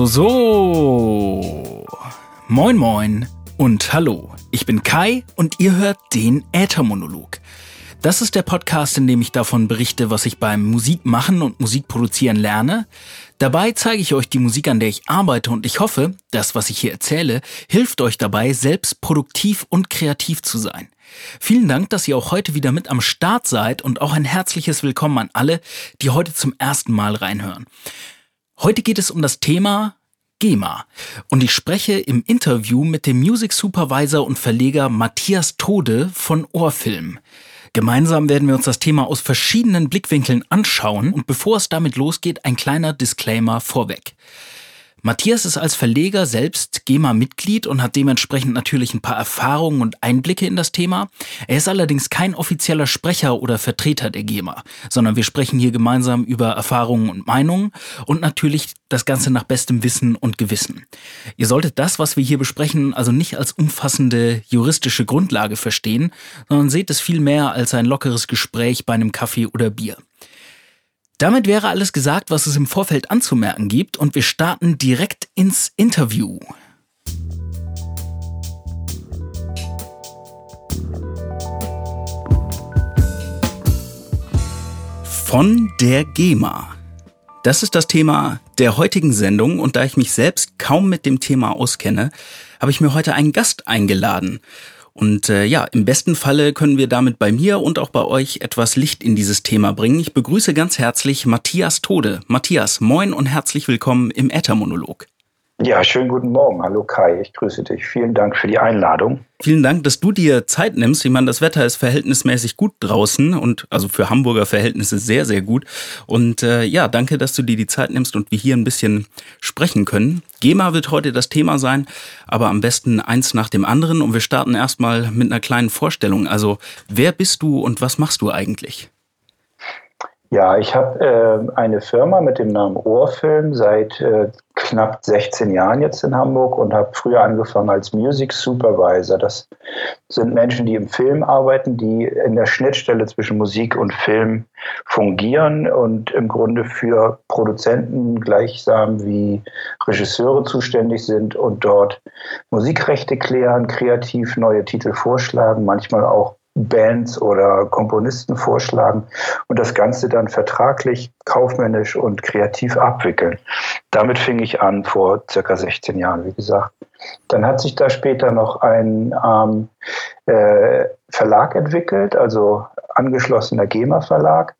So, so, so. Moin, moin und hallo. Ich bin Kai und ihr hört den Äthermonolog. Das ist der Podcast, in dem ich davon berichte, was ich beim Musikmachen und Musikproduzieren lerne. Dabei zeige ich euch die Musik, an der ich arbeite und ich hoffe, das, was ich hier erzähle, hilft euch dabei, selbst produktiv und kreativ zu sein. Vielen Dank, dass ihr auch heute wieder mit am Start seid und auch ein herzliches Willkommen an alle, die heute zum ersten Mal reinhören. Heute geht es um das Thema GEMA und ich spreche im Interview mit dem Music Supervisor und Verleger Matthias Tode von Ohrfilm. Gemeinsam werden wir uns das Thema aus verschiedenen Blickwinkeln anschauen und bevor es damit losgeht, ein kleiner Disclaimer vorweg. Matthias ist als Verleger selbst GEMA-Mitglied und hat dementsprechend natürlich ein paar Erfahrungen und Einblicke in das Thema. Er ist allerdings kein offizieller Sprecher oder Vertreter der GEMA, sondern wir sprechen hier gemeinsam über Erfahrungen und Meinungen und natürlich das Ganze nach bestem Wissen und Gewissen. Ihr solltet das, was wir hier besprechen, also nicht als umfassende juristische Grundlage verstehen, sondern seht es vielmehr als ein lockeres Gespräch bei einem Kaffee oder Bier. Damit wäre alles gesagt, was es im Vorfeld anzumerken gibt und wir starten direkt ins Interview. Von der GEMA. Das ist das Thema der heutigen Sendung und da ich mich selbst kaum mit dem Thema auskenne, habe ich mir heute einen Gast eingeladen. Und äh, ja, im besten Falle können wir damit bei mir und auch bei euch etwas Licht in dieses Thema bringen. Ich begrüße ganz herzlich Matthias Tode. Matthias, moin und herzlich willkommen im Äthermonolog. Ja, schönen guten Morgen. Hallo Kai, ich grüße dich. Vielen Dank für die Einladung. Vielen Dank, dass du dir Zeit nimmst. Ich meine, das Wetter ist verhältnismäßig gut draußen und also für Hamburger Verhältnisse sehr, sehr gut. Und äh, ja, danke, dass du dir die Zeit nimmst und wir hier ein bisschen sprechen können. GEMA wird heute das Thema sein, aber am besten eins nach dem anderen. Und wir starten erstmal mit einer kleinen Vorstellung. Also, wer bist du und was machst du eigentlich? Ja, ich habe äh, eine Firma mit dem Namen Ohrfilm seit äh, knapp 16 Jahren jetzt in Hamburg und habe früher angefangen als Music Supervisor. Das sind Menschen, die im Film arbeiten, die in der Schnittstelle zwischen Musik und Film fungieren und im Grunde für Produzenten gleichsam wie Regisseure zuständig sind und dort Musikrechte klären, kreativ neue Titel vorschlagen, manchmal auch Bands oder Komponisten vorschlagen und das Ganze dann vertraglich, kaufmännisch und kreativ abwickeln. Damit fing ich an vor circa 16 Jahren, wie gesagt. Dann hat sich da später noch ein ähm, äh, Verlag entwickelt, also angeschlossener GEMA-Verlag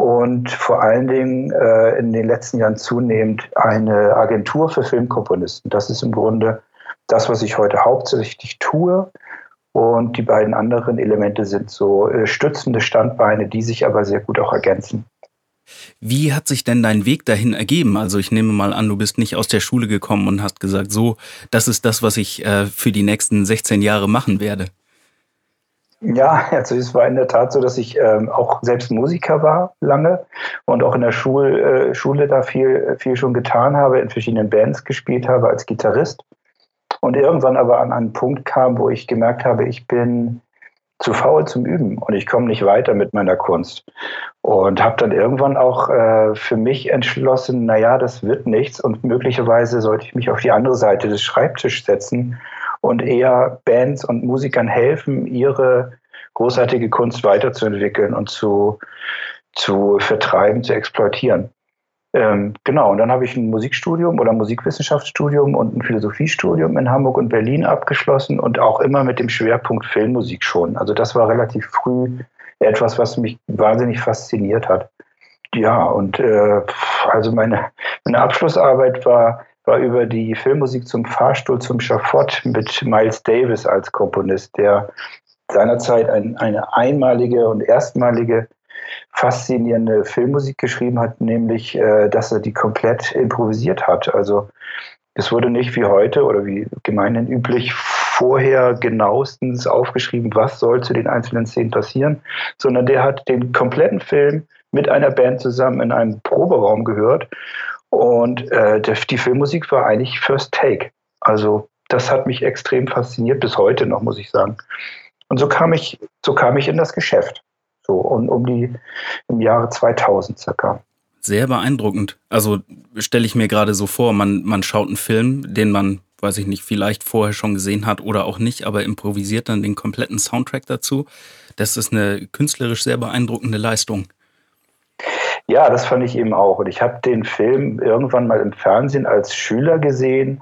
und vor allen Dingen äh, in den letzten Jahren zunehmend eine Agentur für Filmkomponisten. Das ist im Grunde das, was ich heute hauptsächlich tue. Und die beiden anderen Elemente sind so äh, stützende Standbeine, die sich aber sehr gut auch ergänzen. Wie hat sich denn dein Weg dahin ergeben? Also ich nehme mal an, du bist nicht aus der Schule gekommen und hast gesagt, so, das ist das, was ich äh, für die nächsten 16 Jahre machen werde. Ja, also es war in der Tat so, dass ich ähm, auch selbst Musiker war lange und auch in der Schul, äh, Schule da viel, viel schon getan habe, in verschiedenen Bands gespielt habe als Gitarrist und irgendwann aber an einen Punkt kam, wo ich gemerkt habe, ich bin zu faul zum Üben und ich komme nicht weiter mit meiner Kunst. Und habe dann irgendwann auch äh, für mich entschlossen, naja, das wird nichts und möglicherweise sollte ich mich auf die andere Seite des Schreibtisches setzen und eher Bands und Musikern helfen, ihre großartige Kunst weiterzuentwickeln und zu, zu vertreiben, zu exploitieren. Ähm, genau, und dann habe ich ein Musikstudium oder Musikwissenschaftsstudium und ein Philosophiestudium in Hamburg und Berlin abgeschlossen und auch immer mit dem Schwerpunkt Filmmusik schon. Also das war relativ früh etwas, was mich wahnsinnig fasziniert hat. Ja, und äh, also meine, meine Abschlussarbeit war, war über die Filmmusik zum Fahrstuhl zum Schafott mit Miles Davis als Komponist, der seinerzeit ein, eine einmalige und erstmalige faszinierende Filmmusik geschrieben hat, nämlich, äh, dass er die komplett improvisiert hat. Also es wurde nicht wie heute oder wie gemeinhin üblich vorher genauestens aufgeschrieben, was soll zu den einzelnen Szenen passieren, sondern der hat den kompletten Film mit einer Band zusammen in einem Proberaum gehört und äh, der, die Filmmusik war eigentlich First Take. Also das hat mich extrem fasziniert bis heute noch, muss ich sagen. Und so kam ich, so kam ich in das Geschäft. So um, um die im Jahre 2000 circa. Sehr beeindruckend. Also stelle ich mir gerade so vor, man, man schaut einen Film, den man, weiß ich nicht, vielleicht vorher schon gesehen hat oder auch nicht, aber improvisiert dann den kompletten Soundtrack dazu. Das ist eine künstlerisch sehr beeindruckende Leistung. Ja, das fand ich eben auch. Und ich habe den Film irgendwann mal im Fernsehen als Schüler gesehen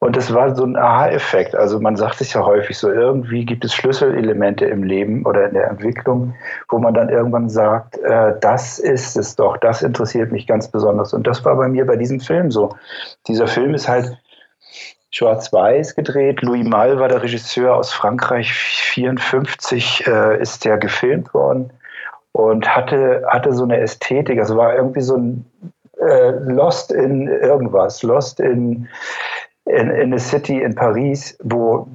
und es war so ein Aha-Effekt. Also man sagt es ja häufig so, irgendwie gibt es Schlüsselelemente im Leben oder in der Entwicklung, wo man dann irgendwann sagt, äh, das ist es doch, das interessiert mich ganz besonders. Und das war bei mir bei diesem Film so. Dieser Film ist halt schwarz-weiß gedreht. Louis Malle war der Regisseur aus Frankreich, 54 äh, ist der gefilmt worden und hatte, hatte so eine Ästhetik, also war irgendwie so ein äh, Lost in irgendwas, Lost in, in, in a City in Paris, wo,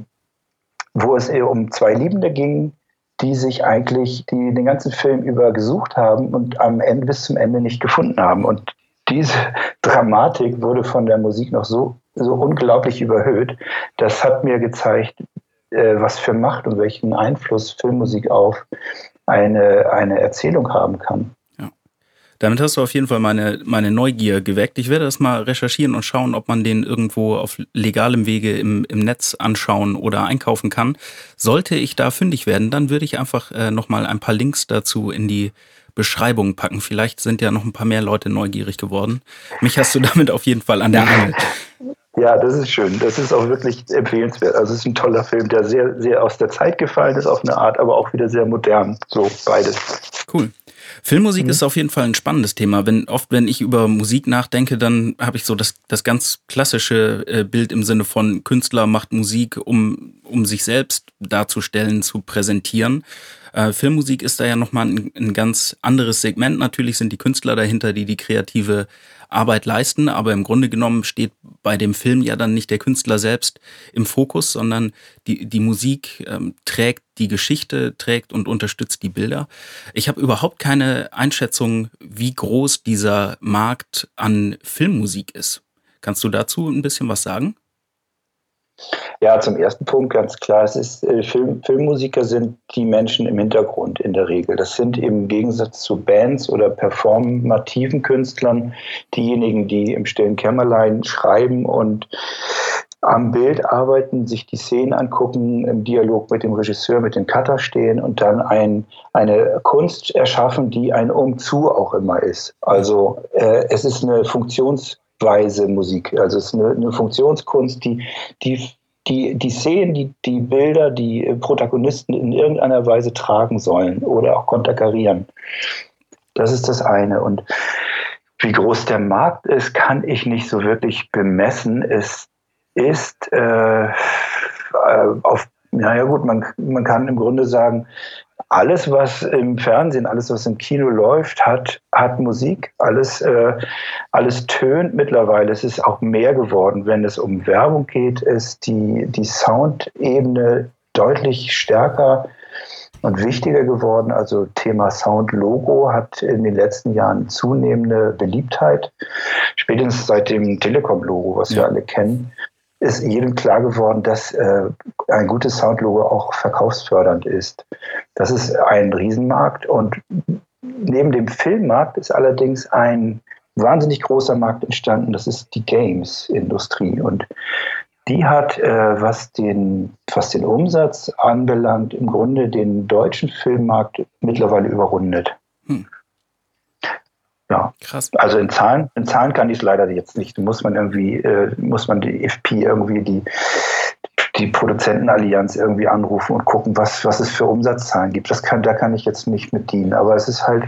wo es eher um zwei Liebende ging, die sich eigentlich die den ganzen Film über gesucht haben und am Ende bis zum Ende nicht gefunden haben. Und diese Dramatik wurde von der Musik noch so, so unglaublich überhöht. Das hat mir gezeigt, äh, was für Macht und welchen Einfluss Filmmusik auf eine, eine Erzählung haben kann. Ja. Damit hast du auf jeden Fall meine, meine Neugier geweckt. Ich werde das mal recherchieren und schauen, ob man den irgendwo auf legalem Wege im, im Netz anschauen oder einkaufen kann. Sollte ich da fündig werden, dann würde ich einfach äh, nochmal ein paar Links dazu in die Beschreibung packen. Vielleicht sind ja noch ein paar mehr Leute neugierig geworden. Mich hast du damit auf jeden Fall an der Angel. Ja, das ist schön. Das ist auch wirklich empfehlenswert. Also es ist ein toller Film, der sehr, sehr aus der Zeit gefallen ist auf eine Art, aber auch wieder sehr modern. So beides. Cool. Filmmusik mhm. ist auf jeden Fall ein spannendes Thema. Wenn oft, wenn ich über Musik nachdenke, dann habe ich so das, das ganz klassische äh, Bild im Sinne von Künstler macht Musik, um, um sich selbst darzustellen, zu präsentieren. Äh, Filmmusik ist da ja nochmal ein, ein ganz anderes Segment. Natürlich sind die Künstler dahinter, die die kreative Arbeit leisten, aber im Grunde genommen steht bei dem Film ja dann nicht der Künstler selbst im Fokus, sondern die, die Musik ähm, trägt die Geschichte, trägt und unterstützt die Bilder. Ich habe überhaupt keine Einschätzung, wie groß dieser Markt an Filmmusik ist. Kannst du dazu ein bisschen was sagen? Ja, zum ersten Punkt ganz klar. Es ist, äh, Film, Filmmusiker sind die Menschen im Hintergrund in der Regel. Das sind im Gegensatz zu Bands oder performativen Künstlern diejenigen, die im stillen Kämmerlein schreiben und am Bild arbeiten, sich die Szenen angucken, im Dialog mit dem Regisseur, mit dem Cutter stehen und dann ein, eine Kunst erschaffen, die ein Umzu auch immer ist. Also äh, es ist eine Funktions Weise Musik. Also es ist eine, eine Funktionskunst, die, die, die, die Szenen, die, die Bilder, die Protagonisten in irgendeiner Weise tragen sollen oder auch konterkarieren. Das ist das eine. Und wie groß der Markt ist, kann ich nicht so wirklich bemessen. Es ist äh, auf, naja gut, man, man kann im Grunde sagen, alles, was im Fernsehen, alles, was im Kino läuft, hat, hat Musik. Alles, äh, alles tönt mittlerweile. Es ist auch mehr geworden. Wenn es um Werbung geht, ist die, die Soundebene deutlich stärker und wichtiger geworden. Also Thema Sound-Logo hat in den letzten Jahren zunehmende Beliebtheit. Spätestens seit dem Telekom-Logo, was wir alle kennen, ist jedem klar geworden, dass äh, ein gutes Soundlogo auch verkaufsfördernd ist. Das ist ein Riesenmarkt und neben dem Filmmarkt ist allerdings ein wahnsinnig großer Markt entstanden. Das ist die Games-Industrie und die hat, äh, was, den, was den Umsatz anbelangt, im Grunde den deutschen Filmmarkt mittlerweile überrundet. Hm. Ja, krass. Also in Zahlen, in Zahlen kann ich es leider jetzt nicht. Muss man irgendwie, äh, muss man die FP irgendwie die, die Produzentenallianz irgendwie anrufen und gucken, was, was es für Umsatzzahlen gibt. Das kann, da kann ich jetzt nicht mit dienen. Aber es ist halt,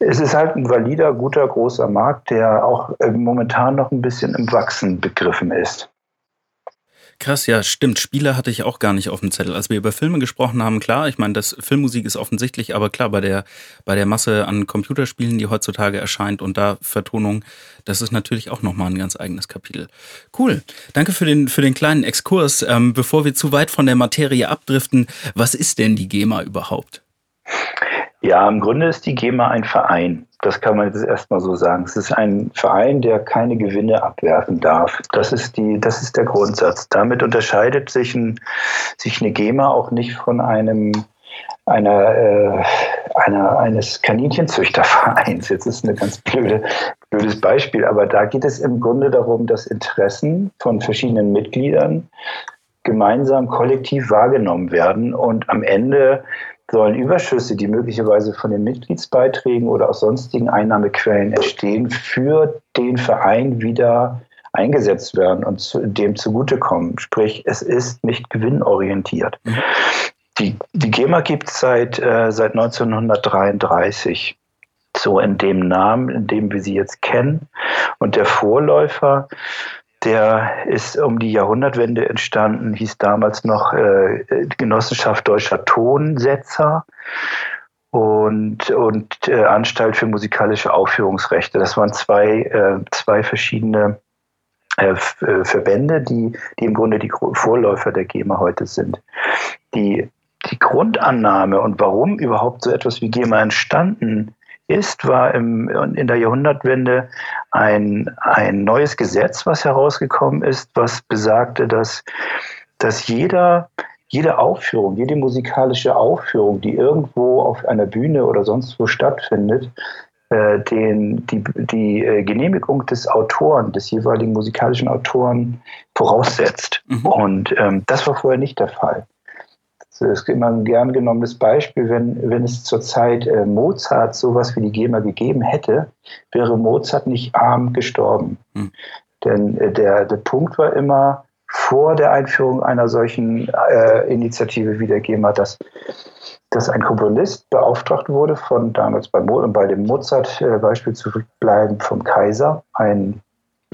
es ist halt ein valider, guter, großer Markt, der auch äh, momentan noch ein bisschen im Wachsen begriffen ist. Krass, ja, stimmt. Spiele hatte ich auch gar nicht auf dem Zettel. Als wir über Filme gesprochen haben, klar, ich meine, das Filmmusik ist offensichtlich, aber klar, bei der, bei der Masse an Computerspielen, die heutzutage erscheint und da Vertonung, das ist natürlich auch nochmal ein ganz eigenes Kapitel. Cool. Danke für den, für den kleinen Exkurs. Ähm, bevor wir zu weit von der Materie abdriften, was ist denn die GEMA überhaupt? Ja, im Grunde ist die GEMA ein Verein. Das kann man jetzt erstmal so sagen. Es ist ein Verein, der keine Gewinne abwerfen darf. Das ist, die, das ist der Grundsatz. Damit unterscheidet sich, ein, sich eine GEMA auch nicht von einem einer, äh, einer, eines Kaninchenzüchtervereins. Jetzt ist ein ganz blöde, blödes Beispiel, aber da geht es im Grunde darum, dass Interessen von verschiedenen Mitgliedern gemeinsam kollektiv wahrgenommen werden und am Ende sollen Überschüsse, die möglicherweise von den Mitgliedsbeiträgen oder aus sonstigen Einnahmequellen entstehen, für den Verein wieder eingesetzt werden und zu, dem zugutekommen. Sprich, es ist nicht gewinnorientiert. Mhm. Die, die GEMA gibt es seit, äh, seit 1933 so in dem Namen, in dem wir sie jetzt kennen. Und der Vorläufer, der ist um die Jahrhundertwende entstanden, hieß damals noch äh, Genossenschaft Deutscher Tonsetzer und, und äh, Anstalt für musikalische Aufführungsrechte. Das waren zwei, äh, zwei verschiedene äh, äh, Verbände, die, die im Grunde die Vorläufer der GEMA heute sind. Die, die Grundannahme und warum überhaupt so etwas wie GEMA entstanden ist, war im, in der Jahrhundertwende ein, ein neues Gesetz, was herausgekommen ist, was besagte, dass, dass jeder, jede Aufführung, jede musikalische Aufführung, die irgendwo auf einer Bühne oder sonst wo stattfindet, äh, den, die, die äh, Genehmigung des Autoren, des jeweiligen musikalischen Autoren voraussetzt. Mhm. Und ähm, das war vorher nicht der Fall. Das ist immer ein gern genommenes Beispiel, wenn, wenn es zur Zeit äh, Mozart sowas wie die GEMA gegeben hätte, wäre Mozart nicht arm gestorben. Mhm. Denn äh, der, der Punkt war immer vor der Einführung einer solchen äh, Initiative wie der GEMA, dass dass ein Komponist beauftragt wurde von damals bei, Mo bei dem Mozart-Beispiel zu bleiben vom Kaiser, ein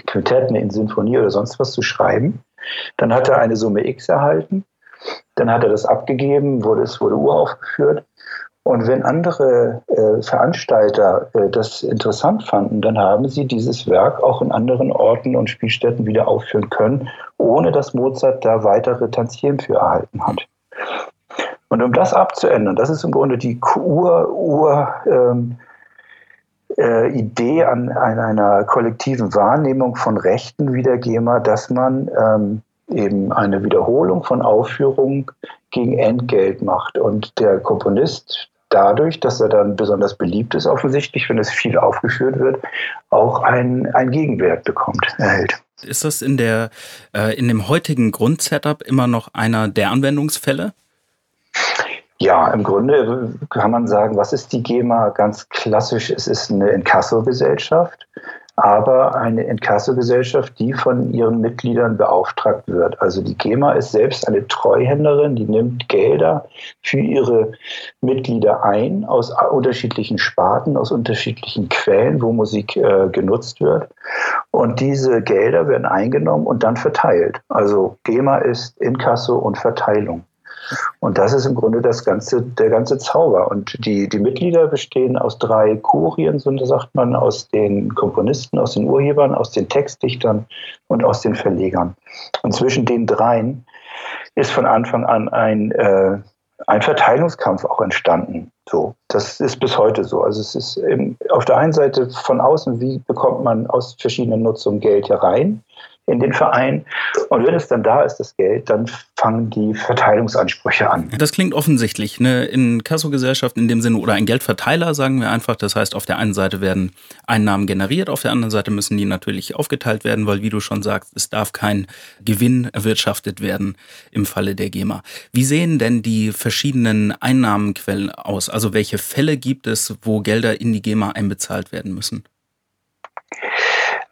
Quintett, eine Sinfonie oder sonst was zu schreiben. Dann hat er eine Summe X erhalten. Dann hat er das abgegeben, wurde, es wurde uraufgeführt. Und wenn andere äh, Veranstalter äh, das interessant fanden, dann haben sie dieses Werk auch in anderen Orten und Spielstätten wieder aufführen können, ohne dass Mozart da weitere Tantiemen für erhalten hat. Und um das abzuändern, das ist im Grunde die Ur, Ur ähm, äh, Idee an, an, einer kollektiven Wahrnehmung von Rechten wie der GEMA, dass man ähm, eben eine Wiederholung von Aufführungen gegen Entgelt macht. Und der Komponist dadurch, dass er dann besonders beliebt ist, offensichtlich, wenn es viel aufgeführt wird, auch einen, einen Gegenwert bekommt, erhält. Ist das in, der, äh, in dem heutigen Grundsetup immer noch einer der Anwendungsfälle? Ja, im Grunde kann man sagen, was ist die GEMA? Ganz klassisch, es ist eine Inkasso-Gesellschaft, aber eine Inkasso-Gesellschaft, die von ihren Mitgliedern beauftragt wird. Also die GEMA ist selbst eine Treuhänderin, die nimmt Gelder für ihre Mitglieder ein aus unterschiedlichen Sparten, aus unterschiedlichen Quellen, wo Musik äh, genutzt wird. Und diese Gelder werden eingenommen und dann verteilt. Also GEMA ist Inkasso und Verteilung. Und das ist im Grunde das ganze, der ganze Zauber. Und die, die Mitglieder bestehen aus drei Kurien, so sagt man, aus den Komponisten, aus den Urhebern, aus den Textdichtern und aus den Verlegern. Und zwischen den dreien ist von Anfang an ein, äh, ein Verteilungskampf auch entstanden. So, das ist bis heute so. Also es ist eben auf der einen Seite von außen, wie bekommt man aus verschiedenen Nutzungen Geld herein? In den Verein. Und wenn es dann da ist, das Geld, dann fangen die Verteilungsansprüche an. Das klingt offensichtlich. Eine Inkassogesellschaft in dem Sinne oder ein Geldverteiler, sagen wir einfach. Das heißt, auf der einen Seite werden Einnahmen generiert, auf der anderen Seite müssen die natürlich aufgeteilt werden, weil, wie du schon sagst, es darf kein Gewinn erwirtschaftet werden im Falle der GEMA. Wie sehen denn die verschiedenen Einnahmenquellen aus? Also welche Fälle gibt es, wo Gelder in die GEMA einbezahlt werden müssen?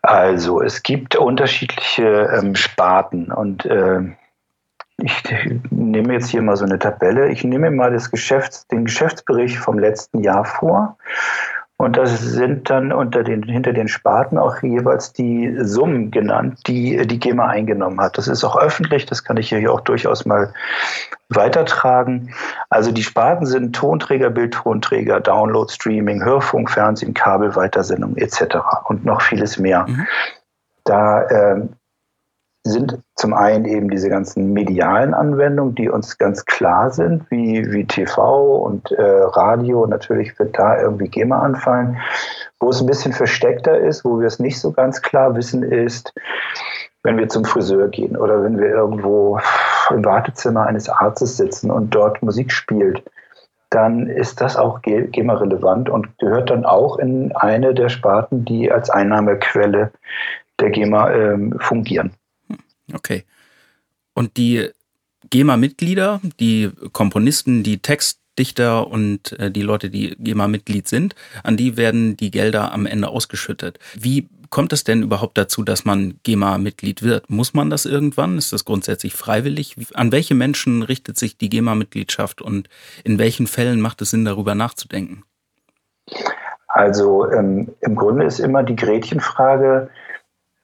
Also es gibt unterschiedliche ähm, Sparten und äh, ich nehme jetzt hier mal so eine Tabelle. Ich nehme mal das Geschäfts-, den Geschäftsbericht vom letzten Jahr vor und das sind dann unter den, hinter den Sparten auch jeweils die Summen genannt, die die GEMA eingenommen hat. Das ist auch öffentlich, das kann ich hier auch durchaus mal weitertragen. Also die Sparten sind Tonträger, Bildtonträger, Download, Streaming, Hörfunk, Fernsehen, Kabel, Weitersendung etc. und noch vieles mehr. Mhm. Da ähm, sind zum einen eben diese ganzen medialen Anwendungen, die uns ganz klar sind, wie, wie TV und äh, Radio. Natürlich wird da irgendwie GEMA anfallen. Wo es ein bisschen versteckter ist, wo wir es nicht so ganz klar wissen, ist, wenn wir zum Friseur gehen oder wenn wir irgendwo im Wartezimmer eines Arztes sitzen und dort Musik spielt dann ist das auch GEMA-relevant und gehört dann auch in eine der Sparten, die als Einnahmequelle der GEMA ähm, fungieren. Okay. Und die GEMA-Mitglieder, die Komponisten, die Textdichter und äh, die Leute, die GEMA-Mitglied sind, an die werden die Gelder am Ende ausgeschüttet. Wie kommt es denn überhaupt dazu, dass man GEMA-Mitglied wird? Muss man das irgendwann? Ist das grundsätzlich freiwillig? An welche Menschen richtet sich die GEMA-Mitgliedschaft und in welchen Fällen macht es Sinn, darüber nachzudenken? Also ähm, im Grunde ist immer die Gretchenfrage,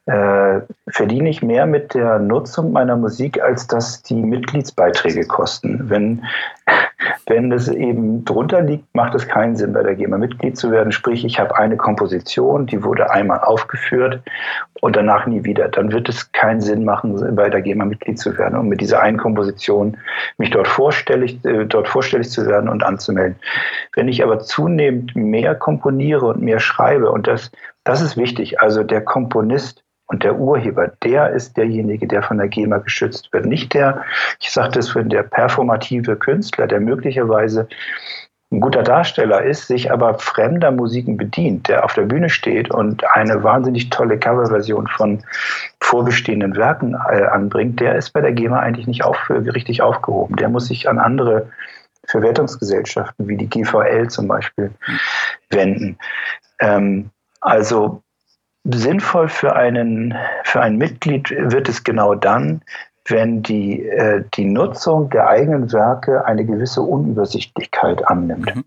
äh, verdiene ich mehr mit der Nutzung meiner Musik, als dass die Mitgliedsbeiträge kosten. Wenn, wenn es eben drunter liegt, macht es keinen Sinn, bei der GEMA Mitglied zu werden. Sprich, ich habe eine Komposition, die wurde einmal aufgeführt und danach nie wieder. Dann wird es keinen Sinn machen, bei der GEMA Mitglied zu werden und mit dieser einen Komposition mich dort vorstellig, äh, dort vorstellig zu werden und anzumelden. Wenn ich aber zunehmend mehr komponiere und mehr schreibe und das das ist wichtig. Also der Komponist und der Urheber, der ist derjenige, der von der GEMA geschützt wird. Nicht der, ich sagte es für der performative Künstler, der möglicherweise ein guter Darsteller ist, sich aber fremder Musiken bedient, der auf der Bühne steht und eine wahnsinnig tolle Coverversion von vorbestehenden Werken äh, anbringt, der ist bei der GEMA eigentlich nicht auf, richtig aufgehoben. Der muss sich an andere Verwertungsgesellschaften wie die GVL zum Beispiel wenden. Ähm, also sinnvoll für einen, für ein Mitglied wird es genau dann, wenn die, äh, die Nutzung der eigenen Werke eine gewisse Unübersichtlichkeit annimmt. Mhm.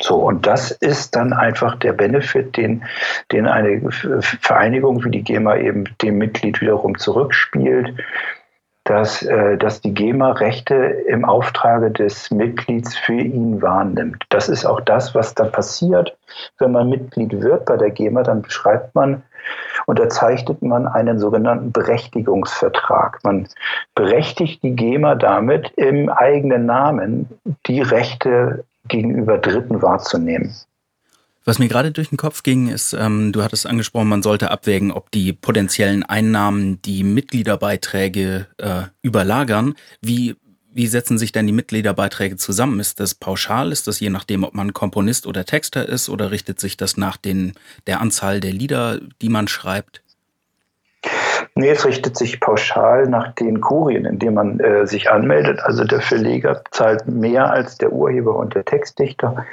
So, und das ist dann einfach der Benefit, den, den eine Vereinigung wie die GEMA eben dem Mitglied wiederum zurückspielt dass, äh, dass die GEMA Rechte im Auftrage des Mitglieds für ihn wahrnimmt. Das ist auch das, was dann passiert, wenn man Mitglied wird bei der GEMA, dann beschreibt man, unterzeichnet man einen sogenannten Berechtigungsvertrag. Man berechtigt die GEMA damit, im eigenen Namen die Rechte gegenüber Dritten wahrzunehmen. Was mir gerade durch den Kopf ging, ist, ähm, du hattest angesprochen, man sollte abwägen, ob die potenziellen Einnahmen die Mitgliederbeiträge äh, überlagern. Wie, wie setzen sich denn die Mitgliederbeiträge zusammen? Ist das pauschal? Ist das je nachdem, ob man Komponist oder Texter ist? Oder richtet sich das nach den, der Anzahl der Lieder, die man schreibt? Nee, es richtet sich pauschal nach den Kurien, in denen man äh, sich anmeldet. Also der Verleger zahlt mehr als der Urheber und der Textdichter.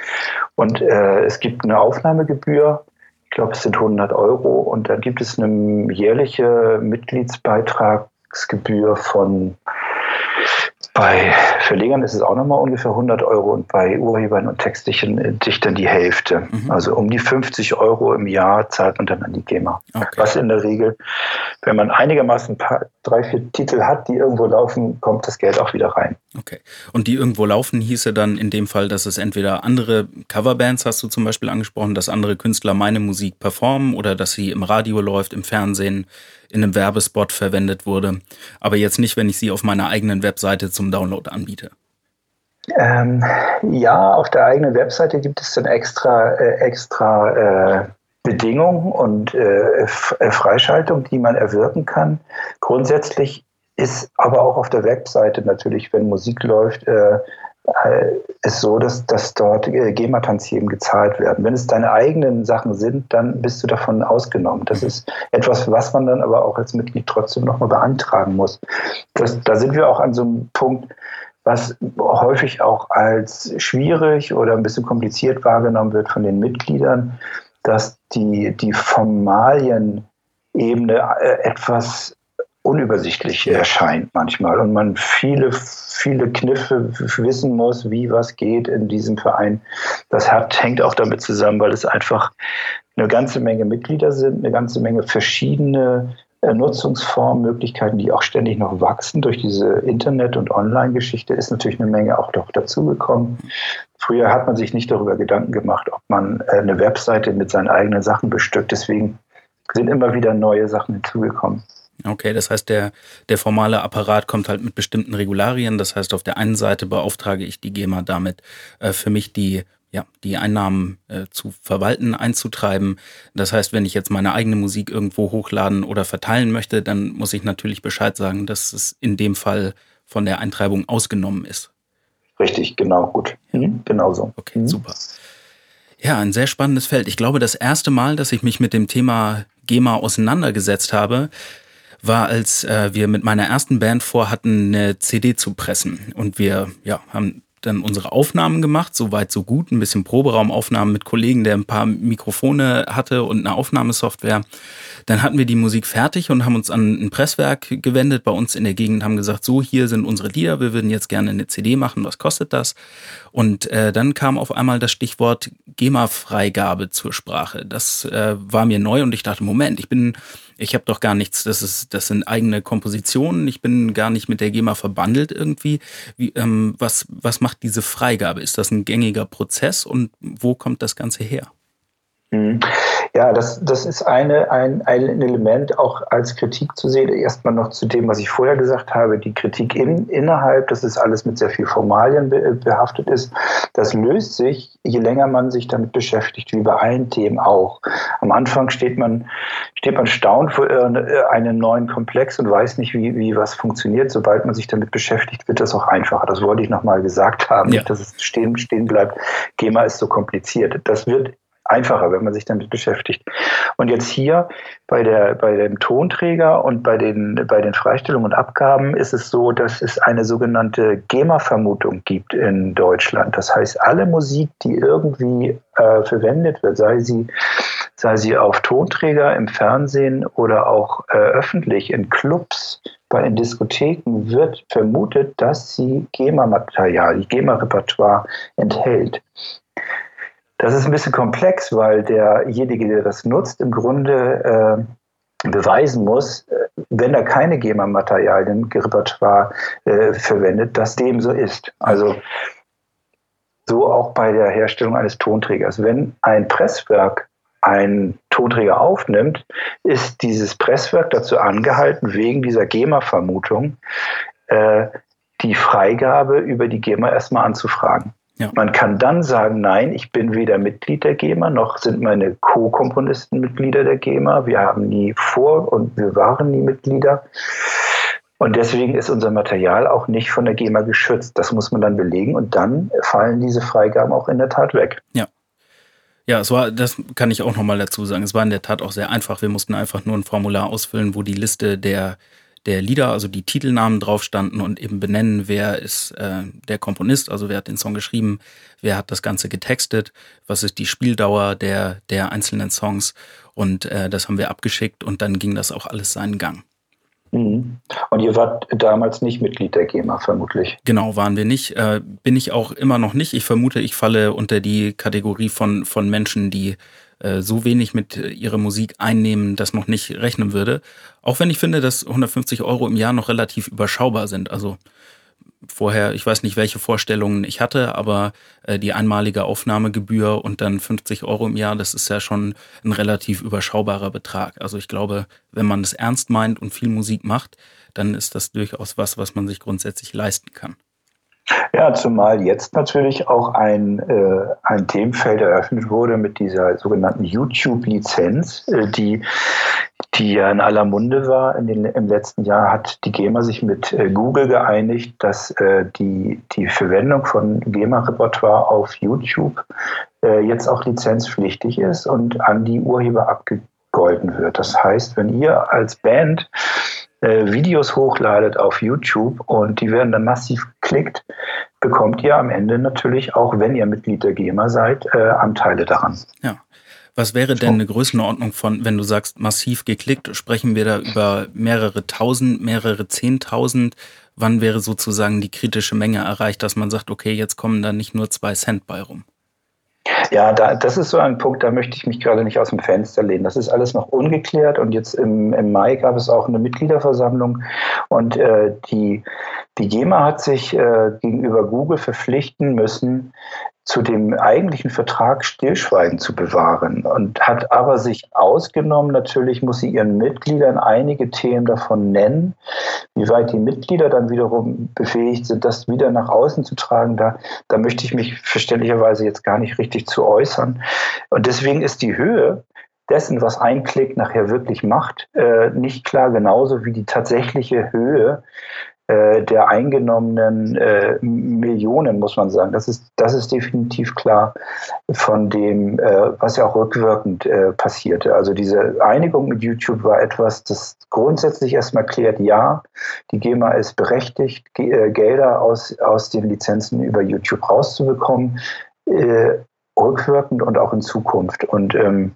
Und äh, es gibt eine Aufnahmegebühr. Ich glaube, es sind 100 Euro. Und dann gibt es eine jährliche Mitgliedsbeitragsgebühr von bei Verlegern ist es auch nochmal ungefähr 100 Euro und bei Urhebern und Textdichtern äh, die Hälfte. Mhm. Also um die 50 Euro im Jahr zahlt man dann an die GEMA. Okay. Was in der Regel, wenn man einigermaßen paar, drei, vier Titel hat, die irgendwo laufen, kommt das Geld auch wieder rein. Okay. Und die irgendwo laufen hieße dann in dem Fall, dass es entweder andere Coverbands, hast du zum Beispiel angesprochen, dass andere Künstler meine Musik performen oder dass sie im Radio läuft, im Fernsehen in einem Werbespot verwendet wurde. Aber jetzt nicht, wenn ich sie auf meiner eigenen Webseite zum Download anbiete. Ähm, ja, auf der eigenen Webseite gibt es dann extra, äh, extra äh, Bedingungen und äh, äh Freischaltung, die man erwirken kann. Grundsätzlich ist aber auch auf der Webseite natürlich, wenn Musik läuft, äh, ist so, dass, dass dort äh, GEMA-Tantiemen gezahlt werden. Wenn es deine eigenen Sachen sind, dann bist du davon ausgenommen. Das ist etwas, was man dann aber auch als Mitglied trotzdem nochmal beantragen muss. Das, da sind wir auch an so einem Punkt, was häufig auch als schwierig oder ein bisschen kompliziert wahrgenommen wird von den Mitgliedern, dass die, die Formalien Ebene äh, etwas unübersichtlich erscheint manchmal und man viele, viele Kniffe wissen muss, wie was geht in diesem Verein. Das hat, hängt auch damit zusammen, weil es einfach eine ganze Menge Mitglieder sind, eine ganze Menge verschiedene äh, Nutzungsformen, Möglichkeiten, die auch ständig noch wachsen. Durch diese Internet- und Online-Geschichte ist natürlich eine Menge auch doch dazugekommen. Früher hat man sich nicht darüber Gedanken gemacht, ob man äh, eine Webseite mit seinen eigenen Sachen bestückt. Deswegen sind immer wieder neue Sachen hinzugekommen. Okay, das heißt, der, der formale Apparat kommt halt mit bestimmten Regularien. Das heißt, auf der einen Seite beauftrage ich die GEMA damit, äh, für mich die, ja, die Einnahmen äh, zu verwalten, einzutreiben. Das heißt, wenn ich jetzt meine eigene Musik irgendwo hochladen oder verteilen möchte, dann muss ich natürlich Bescheid sagen, dass es in dem Fall von der Eintreibung ausgenommen ist. Richtig, genau, gut. Mhm, genau so. Okay, mhm. super. Ja, ein sehr spannendes Feld. Ich glaube, das erste Mal, dass ich mich mit dem Thema GEMA auseinandergesetzt habe, war, als äh, wir mit meiner ersten Band vorhatten, eine CD zu pressen. Und wir ja, haben dann unsere Aufnahmen gemacht, so weit, so gut, ein bisschen Proberaumaufnahmen mit Kollegen, der ein paar Mikrofone hatte und eine Aufnahmesoftware. Dann hatten wir die Musik fertig und haben uns an ein Presswerk gewendet bei uns in der Gegend, haben gesagt, so, hier sind unsere Lieder, wir würden jetzt gerne eine CD machen, was kostet das? Und äh, dann kam auf einmal das Stichwort GEMA-Freigabe zur Sprache. Das äh, war mir neu und ich dachte, Moment, ich bin ich habe doch gar nichts, das ist, das sind eigene Kompositionen, ich bin gar nicht mit der GEMA verbandelt irgendwie. Wie, ähm, was, was macht diese Freigabe? Ist das ein gängiger Prozess und wo kommt das Ganze her? Mhm. Ja, das, das ist eine, ein, ein Element auch als Kritik zu sehen. Erstmal noch zu dem, was ich vorher gesagt habe, die Kritik in, innerhalb, dass es alles mit sehr viel Formalien behaftet ist. Das löst sich, je länger man sich damit beschäftigt, wie bei allen Themen auch. Am Anfang steht man, steht man staunt vor einem neuen Komplex und weiß nicht, wie, wie was funktioniert. Sobald man sich damit beschäftigt, wird das auch einfacher. Das wollte ich nochmal gesagt haben, ja. nicht, dass es stehen, stehen bleibt. GEMA ist so kompliziert. Das wird einfacher, wenn man sich damit beschäftigt. Und jetzt hier bei, der, bei dem Tonträger und bei den, bei den Freistellungen und Abgaben ist es so, dass es eine sogenannte GEMA-Vermutung gibt in Deutschland. Das heißt, alle Musik, die irgendwie äh, verwendet wird, sei sie, sei sie auf Tonträger, im Fernsehen oder auch äh, öffentlich in Clubs, bei in Diskotheken, wird vermutet, dass sie GEMA-Material, GEMA-Repertoire enthält. Das ist ein bisschen komplex, weil derjenige, der das nutzt, im Grunde äh, beweisen muss, äh, wenn er keine GEMA-Materialien, Repertoire äh, verwendet, dass dem so ist. Also so auch bei der Herstellung eines Tonträgers. Wenn ein Presswerk einen Tonträger aufnimmt, ist dieses Presswerk dazu angehalten, wegen dieser GEMA-Vermutung äh, die Freigabe über die GEMA erstmal anzufragen. Ja. Man kann dann sagen, nein, ich bin weder Mitglied der GEMA, noch sind meine Co-Komponisten Mitglieder der GEMA. Wir haben nie vor und wir waren nie Mitglieder. Und deswegen ist unser Material auch nicht von der GEMA geschützt. Das muss man dann belegen und dann fallen diese Freigaben auch in der Tat weg. Ja. Ja, es war, das kann ich auch nochmal dazu sagen. Es war in der Tat auch sehr einfach. Wir mussten einfach nur ein Formular ausfüllen, wo die Liste der der Lieder, also die Titelnamen drauf standen und eben benennen, wer ist äh, der Komponist, also wer hat den Song geschrieben, wer hat das Ganze getextet, was ist die Spieldauer der, der einzelnen Songs und äh, das haben wir abgeschickt und dann ging das auch alles seinen Gang. Mhm. Und ihr wart damals nicht Mitglied der GEMA, vermutlich. Genau, waren wir nicht. Äh, bin ich auch immer noch nicht. Ich vermute, ich falle unter die Kategorie von, von Menschen, die äh, so wenig mit äh, ihrer Musik einnehmen, das noch nicht rechnen würde. Auch wenn ich finde, dass 150 Euro im Jahr noch relativ überschaubar sind. Also vorher, ich weiß nicht, welche Vorstellungen ich hatte, aber äh, die einmalige Aufnahmegebühr und dann 50 Euro im Jahr, das ist ja schon ein relativ überschaubarer Betrag. Also ich glaube, wenn man es ernst meint und viel Musik macht, dann ist das durchaus was, was man sich grundsätzlich leisten kann. Ja, zumal jetzt natürlich auch ein, äh, ein Themenfeld eröffnet wurde mit dieser sogenannten YouTube-Lizenz, äh, die, die ja in aller Munde war. In den, Im letzten Jahr hat die GEMA sich mit äh, Google geeinigt, dass äh, die, die Verwendung von GEMA-Repertoire auf YouTube äh, jetzt auch lizenzpflichtig ist und an die Urheber abgegolten wird. Das heißt, wenn ihr als Band äh, Videos hochladet auf YouTube und die werden dann massiv geklickt, bekommt ihr am Ende natürlich auch, wenn ihr Mitglied der GEMA seid, äh, Anteile daran. Ja. Was wäre denn eine Größenordnung von, wenn du sagst massiv geklickt, sprechen wir da über mehrere tausend, mehrere zehntausend? Wann wäre sozusagen die kritische Menge erreicht, dass man sagt, okay, jetzt kommen da nicht nur zwei Cent bei rum? Ja, da, das ist so ein Punkt, da möchte ich mich gerade nicht aus dem Fenster lehnen. Das ist alles noch ungeklärt und jetzt im, im Mai gab es auch eine Mitgliederversammlung und äh, die, die GEMA hat sich äh, gegenüber Google verpflichten müssen, zu dem eigentlichen Vertrag Stillschweigen zu bewahren und hat aber sich ausgenommen, natürlich muss sie ihren Mitgliedern einige Themen davon nennen. Wie weit die Mitglieder dann wiederum befähigt sind, das wieder nach außen zu tragen, da, da möchte ich mich verständlicherweise jetzt gar nicht richtig zu äußern. Und deswegen ist die Höhe dessen, was ein Klick nachher wirklich macht, äh, nicht klar, genauso wie die tatsächliche Höhe der eingenommenen äh, Millionen, muss man sagen. Das ist, das ist definitiv klar von dem, äh, was ja auch rückwirkend äh, passierte. Also diese Einigung mit YouTube war etwas, das grundsätzlich erstmal klärt, ja, die GEMA ist berechtigt, G Gelder aus, aus den Lizenzen über YouTube rauszubekommen, rückwirkend und auch in Zukunft. Und ähm,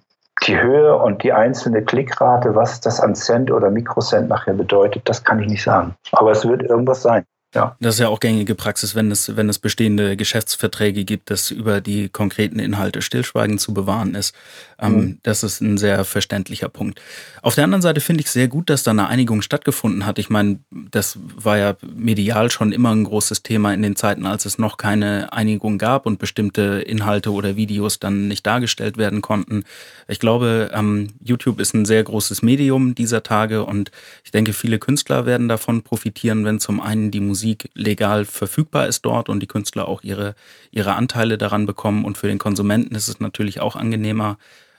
die Höhe und die einzelne Klickrate, was das an Cent oder Mikrocent nachher bedeutet, das kann ich nicht sagen. Aber es wird irgendwas sein. Ja. Das ist ja auch gängige Praxis, wenn es, wenn es bestehende Geschäftsverträge gibt, dass über die konkreten Inhalte Stillschweigen zu bewahren ist. Ähm, mhm. Das ist ein sehr verständlicher Punkt. Auf der anderen Seite finde ich sehr gut, dass da eine Einigung stattgefunden hat. Ich meine, das war ja medial schon immer ein großes Thema in den Zeiten, als es noch keine Einigung gab und bestimmte Inhalte oder Videos dann nicht dargestellt werden konnten. Ich glaube, ähm, YouTube ist ein sehr großes Medium dieser Tage und ich denke, viele Künstler werden davon profitieren, wenn zum einen die Musik Musik legal verfügbar ist dort und die Künstler auch ihre, ihre Anteile daran bekommen. Und für den Konsumenten ist es natürlich auch angenehmer,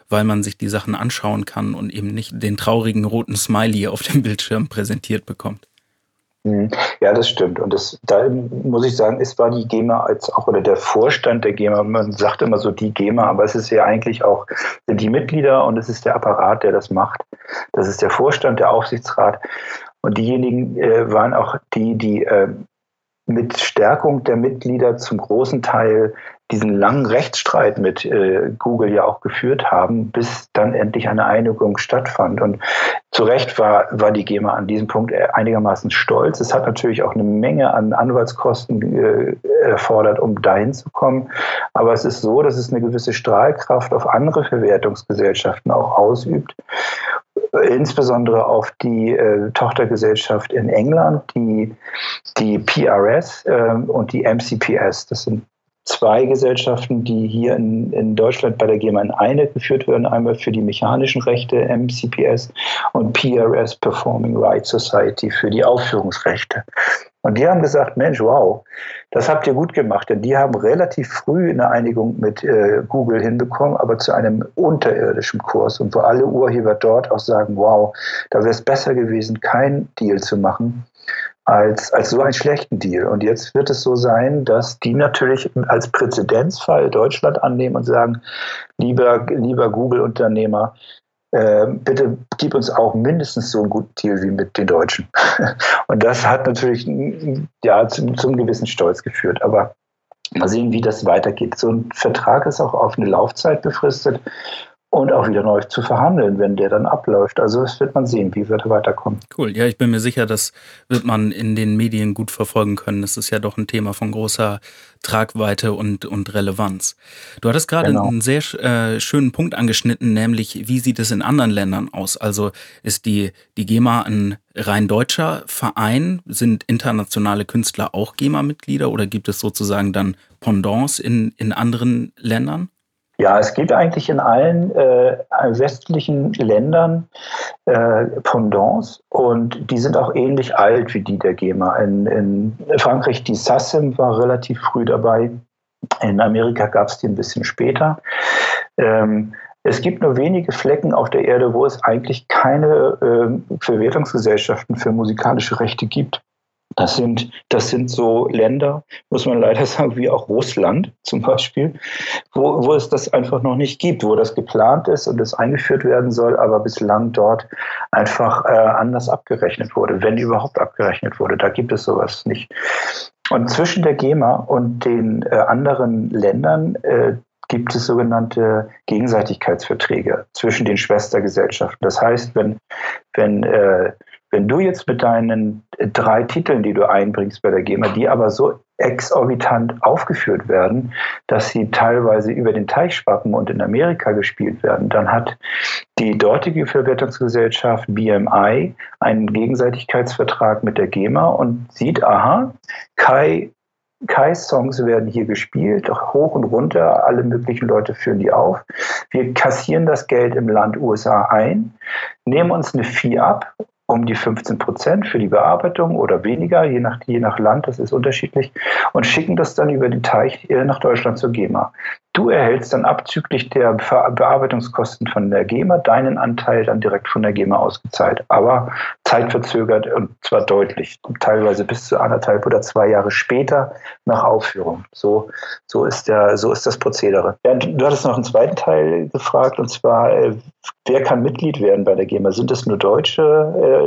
weil man sich die Sachen anschauen kann und eben nicht den traurigen roten Smiley auf dem Bildschirm präsentiert bekommt. Mhm. Ja, das stimmt. Und das, da muss ich sagen, es war die GEMA als auch oder der Vorstand der GEMA, man sagt immer so die GEMA, aber es ist ja eigentlich auch sind die Mitglieder und es ist der Apparat, der das macht. Das ist der Vorstand, der Aufsichtsrat. Und diejenigen äh, waren auch die, die äh, mit Stärkung der Mitglieder zum großen Teil diesen langen Rechtsstreit mit äh, Google ja auch geführt haben, bis dann endlich eine Einigung stattfand. Und zu Recht war, war die GEMA an diesem Punkt einigermaßen stolz. Es hat natürlich auch eine Menge an Anwaltskosten äh, erfordert, um dahin zu kommen. Aber es ist so, dass es eine gewisse Strahlkraft auf andere Verwertungsgesellschaften auch ausübt insbesondere auf die äh, Tochtergesellschaft in England, die, die PRS äh, und die MCPS. Das sind zwei Gesellschaften, die hier in, in Deutschland bei der GEMA in eine geführt werden. Einmal für die mechanischen Rechte MCPS und PRS Performing Rights Society für die Aufführungsrechte. Und die haben gesagt, Mensch, wow, das habt ihr gut gemacht, denn die haben relativ früh eine Einigung mit äh, Google hinbekommen, aber zu einem unterirdischen Kurs und wo alle Urheber dort auch sagen, wow, da wäre es besser gewesen, keinen Deal zu machen, als, als so einen schlechten Deal. Und jetzt wird es so sein, dass die natürlich als Präzedenzfall Deutschland annehmen und sagen, lieber, lieber Google-Unternehmer, äh, bitte gib uns auch mindestens so einen guten Deal wie mit den Deutschen. Und das hat natürlich ja, zum, zum gewissen Stolz geführt. Aber mal sehen, wie das weitergeht. So ein Vertrag ist auch auf eine Laufzeit befristet und auch wieder neu zu verhandeln, wenn der dann abläuft. Also das wird man sehen, wie wird er weiterkommen. Cool, ja, ich bin mir sicher, das wird man in den Medien gut verfolgen können. Das ist ja doch ein Thema von großer Tragweite und, und Relevanz. Du hattest gerade genau. einen sehr äh, schönen Punkt angeschnitten, nämlich wie sieht es in anderen Ländern aus? Also ist die, die GEMA ein rein deutscher Verein? Sind internationale Künstler auch GEMA-Mitglieder oder gibt es sozusagen dann Pendants in, in anderen Ländern? Ja, es gibt eigentlich in allen äh, westlichen Ländern äh, Pendants und die sind auch ähnlich alt wie die der GEMA. In, in Frankreich, die SACEM war relativ früh dabei. In Amerika gab es die ein bisschen später. Ähm, es gibt nur wenige Flecken auf der Erde, wo es eigentlich keine äh, Verwertungsgesellschaften für musikalische Rechte gibt. Das sind, das sind so Länder, muss man leider sagen, wie auch Russland zum Beispiel, wo, wo es das einfach noch nicht gibt, wo das geplant ist und es eingeführt werden soll, aber bislang dort einfach äh, anders abgerechnet wurde, wenn überhaupt abgerechnet wurde. Da gibt es sowas nicht. Und zwischen der GEMA und den äh, anderen Ländern äh, gibt es sogenannte Gegenseitigkeitsverträge zwischen den Schwestergesellschaften. Das heißt, wenn, wenn äh, wenn du jetzt mit deinen drei Titeln, die du einbringst bei der GEMA, die aber so exorbitant aufgeführt werden, dass sie teilweise über den Teich schwappen und in Amerika gespielt werden, dann hat die dortige Verwertungsgesellschaft BMI einen Gegenseitigkeitsvertrag mit der GEMA und sieht, aha, Kai Kais Songs werden hier gespielt, hoch und runter, alle möglichen Leute führen die auf. Wir kassieren das Geld im Land USA ein, nehmen uns eine Fee ab um die 15 Prozent für die Bearbeitung oder weniger, je nach, je nach Land, das ist unterschiedlich, und schicken das dann über den Teich nach Deutschland zur GEMA. Du erhältst dann abzüglich der Bearbeitungskosten von der GEMA deinen Anteil dann direkt von der GEMA ausgezahlt, aber zeitverzögert und zwar deutlich, teilweise bis zu anderthalb oder zwei Jahre später nach Aufführung. So, so, ist, der, so ist das Prozedere. Ja, du hattest noch einen zweiten Teil gefragt und zwar, äh, wer kann Mitglied werden bei der GEMA? Sind es nur deutsche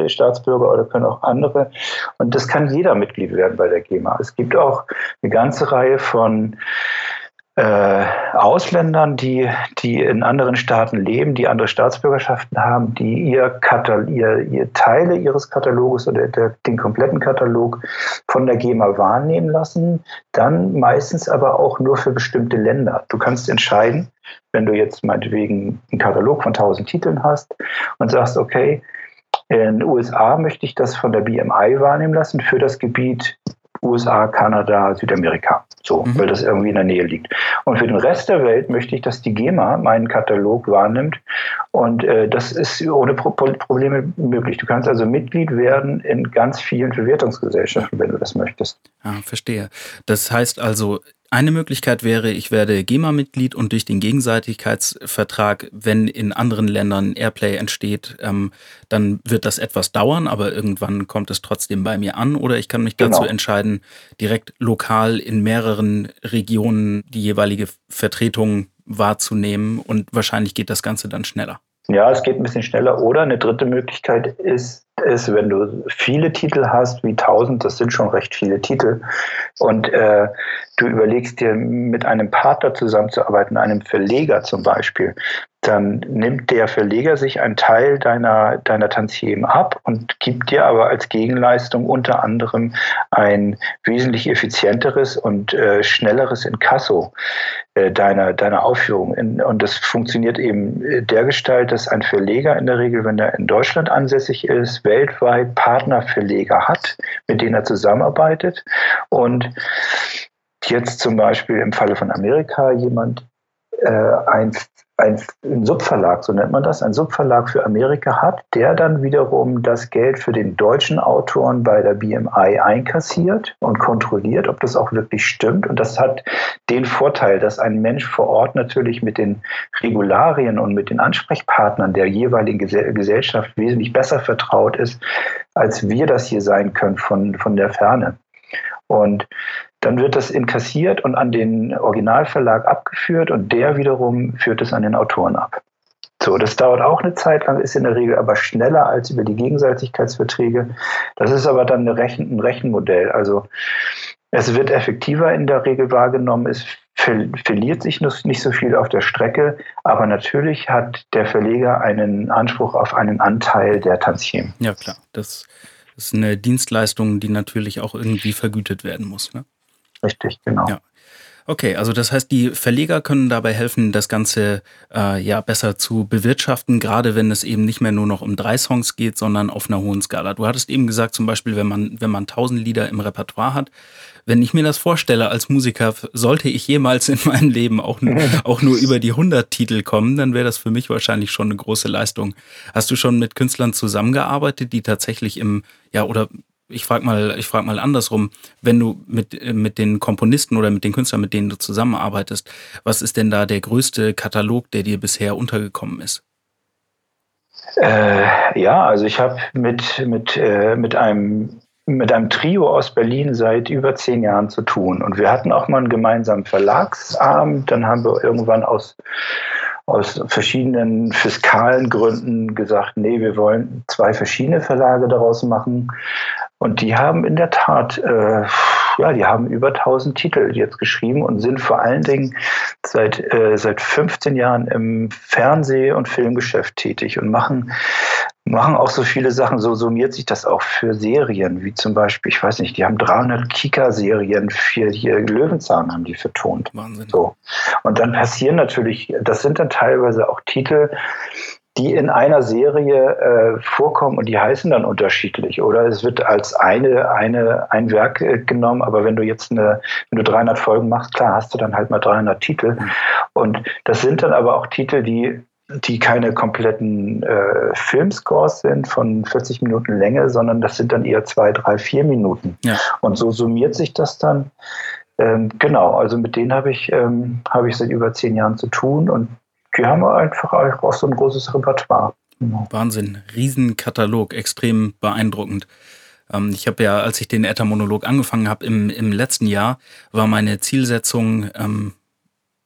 äh, Staatsbürger oder können auch andere? Und das kann jeder Mitglied werden bei der GEMA. Es gibt auch eine ganze Reihe von äh, Ausländern, die, die in anderen Staaten leben, die andere Staatsbürgerschaften haben, die ihr, ihr, ihr Teile ihres Kataloges oder der, den kompletten Katalog von der GEMA wahrnehmen lassen, dann meistens aber auch nur für bestimmte Länder. Du kannst entscheiden, wenn du jetzt meinetwegen einen Katalog von 1000 Titeln hast und sagst, okay, in den USA möchte ich das von der BMI wahrnehmen lassen für das Gebiet USA, Kanada, Südamerika. So, mhm. weil das irgendwie in der Nähe liegt. Und für den Rest der Welt möchte ich, dass die GEMA meinen Katalog wahrnimmt. Und äh, das ist ohne Pro Probleme möglich. Du kannst also Mitglied werden in ganz vielen Verwertungsgesellschaften, wenn du das möchtest. Ja, verstehe. Das heißt also, eine Möglichkeit wäre, ich werde GEMA-Mitglied und durch den Gegenseitigkeitsvertrag, wenn in anderen Ländern Airplay entsteht, ähm, dann wird das etwas dauern, aber irgendwann kommt es trotzdem bei mir an. Oder ich kann mich dazu genau. entscheiden, direkt lokal in mehreren Regionen die jeweilige Vertretung wahrzunehmen und wahrscheinlich geht das Ganze dann schneller. Ja, es geht ein bisschen schneller. Oder eine dritte Möglichkeit ist, ist, wenn du viele Titel hast, wie 1000, das sind schon recht viele Titel, und äh, du überlegst dir, mit einem Partner zusammenzuarbeiten, einem Verleger zum Beispiel, dann nimmt der Verleger sich einen Teil deiner, deiner Tantiemen ab und gibt dir aber als Gegenleistung unter anderem ein wesentlich effizienteres und äh, schnelleres Inkasso äh, deiner, deiner Aufführung. In, und das funktioniert eben äh, dergestalt, dass ein Verleger in der Regel, wenn er in Deutschland ansässig ist, weltweit Partnerverleger hat, mit denen er zusammenarbeitet. Und jetzt zum Beispiel im Falle von Amerika jemand äh, ein ein, ein Subverlag, so nennt man das, ein Subverlag für Amerika hat, der dann wiederum das Geld für den deutschen Autoren bei der BMI einkassiert und kontrolliert, ob das auch wirklich stimmt. Und das hat den Vorteil, dass ein Mensch vor Ort natürlich mit den Regularien und mit den Ansprechpartnern der jeweiligen Gesellschaft wesentlich besser vertraut ist, als wir das hier sein können von, von der Ferne. Und dann wird das inkassiert und an den Originalverlag abgeführt und der wiederum führt es an den Autoren ab. So, das dauert auch eine Zeit lang, ist in der Regel aber schneller als über die Gegenseitigkeitsverträge. Das ist aber dann Rechen, ein Rechenmodell. Also es wird effektiver in der Regel wahrgenommen, es verliert sich nicht so viel auf der Strecke, aber natürlich hat der Verleger einen Anspruch auf einen Anteil der Tantiemen. Ja, klar. Das ist eine Dienstleistung, die natürlich auch irgendwie vergütet werden muss. Ne? Richtig, genau. Ja. Okay, also das heißt, die Verleger können dabei helfen, das Ganze äh, ja besser zu bewirtschaften, gerade wenn es eben nicht mehr nur noch um drei Songs geht, sondern auf einer hohen Skala. Du hattest eben gesagt, zum Beispiel, wenn man wenn man tausend Lieder im Repertoire hat, wenn ich mir das vorstelle als Musiker, sollte ich jemals in meinem Leben auch, auch nur über die 100 Titel kommen, dann wäre das für mich wahrscheinlich schon eine große Leistung. Hast du schon mit Künstlern zusammengearbeitet, die tatsächlich im ja oder ich frage mal, ich frage mal andersrum, wenn du mit, mit den Komponisten oder mit den Künstlern, mit denen du zusammenarbeitest, was ist denn da der größte Katalog, der dir bisher untergekommen ist? Äh, ja, also ich habe mit, mit, äh, mit, einem, mit einem Trio aus Berlin seit über zehn Jahren zu tun. Und wir hatten auch mal einen gemeinsamen Verlagsabend. Dann haben wir irgendwann aus aus verschiedenen fiskalen Gründen gesagt, nee, wir wollen zwei verschiedene Verlage daraus machen. Und die haben in der Tat, äh, ja, die haben über 1000 Titel jetzt geschrieben und sind vor allen Dingen seit, äh, seit 15 Jahren im Fernseh- und Filmgeschäft tätig und machen machen auch so viele Sachen, so summiert sich das auch für Serien, wie zum Beispiel, ich weiß nicht, die haben 300 Kika-Serien für hier Löwenzahn haben die vertont. Wahnsinn. So. Und dann passieren natürlich, das sind dann teilweise auch Titel, die in einer Serie äh, vorkommen und die heißen dann unterschiedlich. Oder es wird als eine, eine, ein Werk äh, genommen, aber wenn du jetzt eine, wenn du 300 Folgen machst, klar, hast du dann halt mal 300 Titel. Mhm. Und das sind dann aber auch Titel, die die keine kompletten äh, Filmscores sind von 40 Minuten Länge, sondern das sind dann eher zwei, drei, vier Minuten. Ja. Und so summiert sich das dann Ähm, genau, also mit denen habe ich, ähm, hab ich seit über zehn Jahren zu tun und die haben einfach auch so ein großes Repertoire. Genau. Wahnsinn, Riesenkatalog, extrem beeindruckend. Ähm, ich habe ja, als ich den Äther-Monolog angefangen habe im, im letzten Jahr, war meine Zielsetzung, ähm,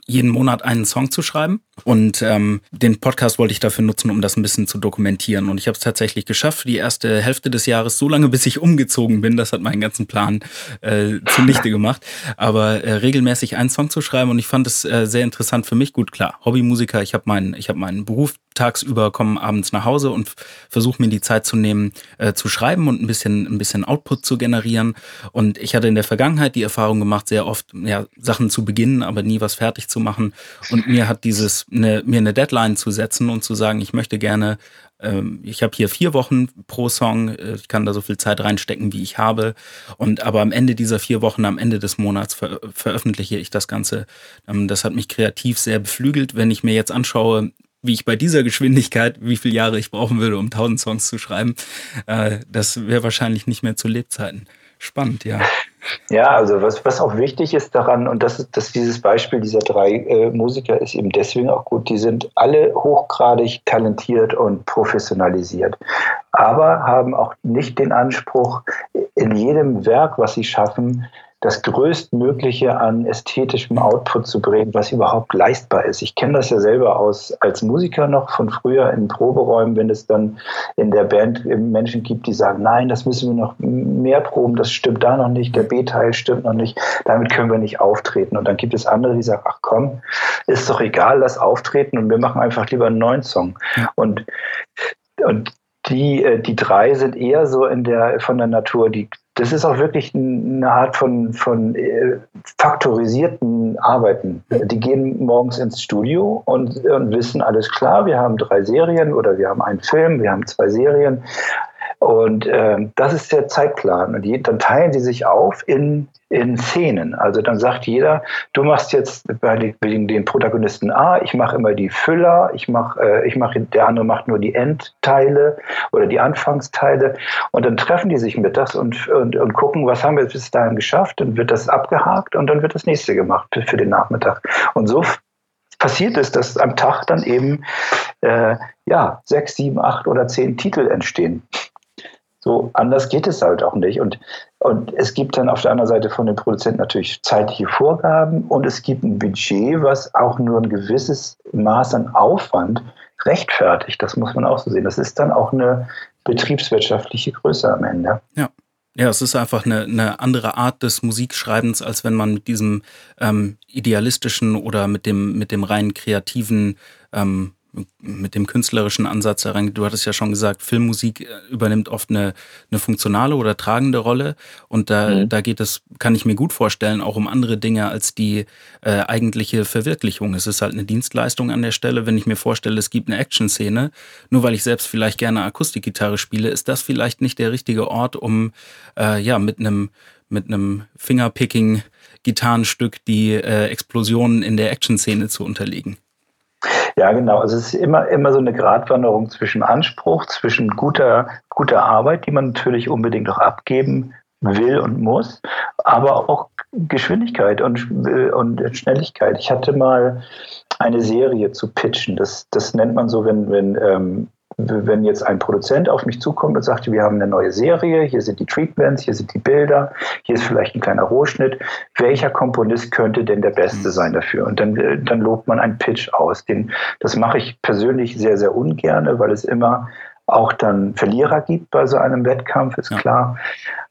jeden Monat einen Song zu schreiben. Und ähm, den Podcast wollte ich dafür nutzen, um das ein bisschen zu dokumentieren. Und ich habe es tatsächlich geschafft, die erste Hälfte des Jahres, so lange bis ich umgezogen bin. Das hat meinen ganzen Plan äh, zunichte gemacht. Aber äh, regelmäßig einen Song zu schreiben. Und ich fand es äh, sehr interessant für mich. Gut, klar, Hobbymusiker, ich habe meinen, ich habe meinen Beruf tagsüber, komme abends nach Hause und versuche mir die Zeit zu nehmen, äh, zu schreiben und ein bisschen, ein bisschen Output zu generieren. Und ich hatte in der Vergangenheit die Erfahrung gemacht, sehr oft ja, Sachen zu beginnen, aber nie was fertig zu machen. Und mir hat dieses eine, mir eine Deadline zu setzen und zu sagen, ich möchte gerne, ähm, ich habe hier vier Wochen pro Song, äh, ich kann da so viel Zeit reinstecken, wie ich habe. Und aber am Ende dieser vier Wochen, am Ende des Monats ver veröffentliche ich das Ganze. Ähm, das hat mich kreativ sehr beflügelt. Wenn ich mir jetzt anschaue, wie ich bei dieser Geschwindigkeit, wie viele Jahre ich brauchen würde, um 1000 Songs zu schreiben, äh, das wäre wahrscheinlich nicht mehr zu Lebzeiten. Spannend, ja. Ja, also was, was auch wichtig ist daran, und das ist dass dieses Beispiel dieser drei äh, Musiker ist eben deswegen auch gut, die sind alle hochgradig talentiert und professionalisiert, aber haben auch nicht den Anspruch, in jedem Werk, was sie schaffen, das Größtmögliche an ästhetischem Output zu bringen, was überhaupt leistbar ist. Ich kenne das ja selber aus als Musiker noch von früher in Proberäumen, wenn es dann in der Band Menschen gibt, die sagen, nein, das müssen wir noch mehr proben, das stimmt da noch nicht, der B-Teil stimmt noch nicht, damit können wir nicht auftreten. Und dann gibt es andere, die sagen, ach komm, ist doch egal, lass auftreten und wir machen einfach lieber einen neuen Song. Und und die, äh, die drei sind eher so in der, von der Natur, die, das ist auch wirklich eine Art von, von äh, faktorisierten Arbeiten. Die gehen morgens ins Studio und, und wissen, alles klar, wir haben drei Serien oder wir haben einen Film, wir haben zwei Serien. Und äh, das ist der Zeitplan. Und die, dann teilen sie sich auf in in Szenen. Also dann sagt jeder, du machst jetzt bei den, den Protagonisten A, ich mache immer die Füller, ich mache, äh, ich mache, der andere macht nur die Endteile oder die Anfangsteile. Und dann treffen die sich mittags und, und, und gucken, was haben wir bis dahin geschafft. Dann wird das abgehakt und dann wird das nächste gemacht für, für den Nachmittag. Und so passiert es, dass am Tag dann eben äh, ja sechs, sieben, acht oder zehn Titel entstehen. So anders geht es halt auch nicht. Und, und es gibt dann auf der anderen Seite von den Produzenten natürlich zeitliche Vorgaben und es gibt ein Budget, was auch nur ein gewisses Maß an Aufwand rechtfertigt. Das muss man auch so sehen. Das ist dann auch eine betriebswirtschaftliche Größe am Ende. Ja. Ja, es ist einfach eine, eine andere Art des Musikschreibens, als wenn man mit diesem ähm, idealistischen oder mit dem, mit dem rein kreativen ähm, mit dem künstlerischen Ansatz herangeht. Du hattest ja schon gesagt, Filmmusik äh, übernimmt oft eine, eine funktionale oder tragende Rolle. Und da, mhm. da geht es, kann ich mir gut vorstellen, auch um andere Dinge als die äh, eigentliche Verwirklichung. Es ist halt eine Dienstleistung an der Stelle. Wenn ich mir vorstelle, es gibt eine Action-Szene, nur weil ich selbst vielleicht gerne Akustikgitarre spiele, ist das vielleicht nicht der richtige Ort, um äh, ja mit einem mit einem Fingerpicking Gitarrenstück die äh, Explosionen in der Action-Szene zu unterlegen. Ja, genau. Also es ist immer, immer so eine Gratwanderung zwischen Anspruch, zwischen guter, guter Arbeit, die man natürlich unbedingt auch abgeben will und muss, aber auch Geschwindigkeit und, und Schnelligkeit. Ich hatte mal eine Serie zu pitchen. Das, das nennt man so, wenn, wenn ähm, wenn jetzt ein Produzent auf mich zukommt und sagt, wir haben eine neue Serie, hier sind die Treatments, hier sind die Bilder, hier ist vielleicht ein kleiner Rohschnitt, welcher Komponist könnte denn der Beste mhm. sein dafür? Und dann, äh, dann lobt man einen Pitch aus. Den, das mache ich persönlich sehr, sehr ungern, weil es immer auch dann Verlierer gibt bei so einem Wettkampf, ist ja. klar.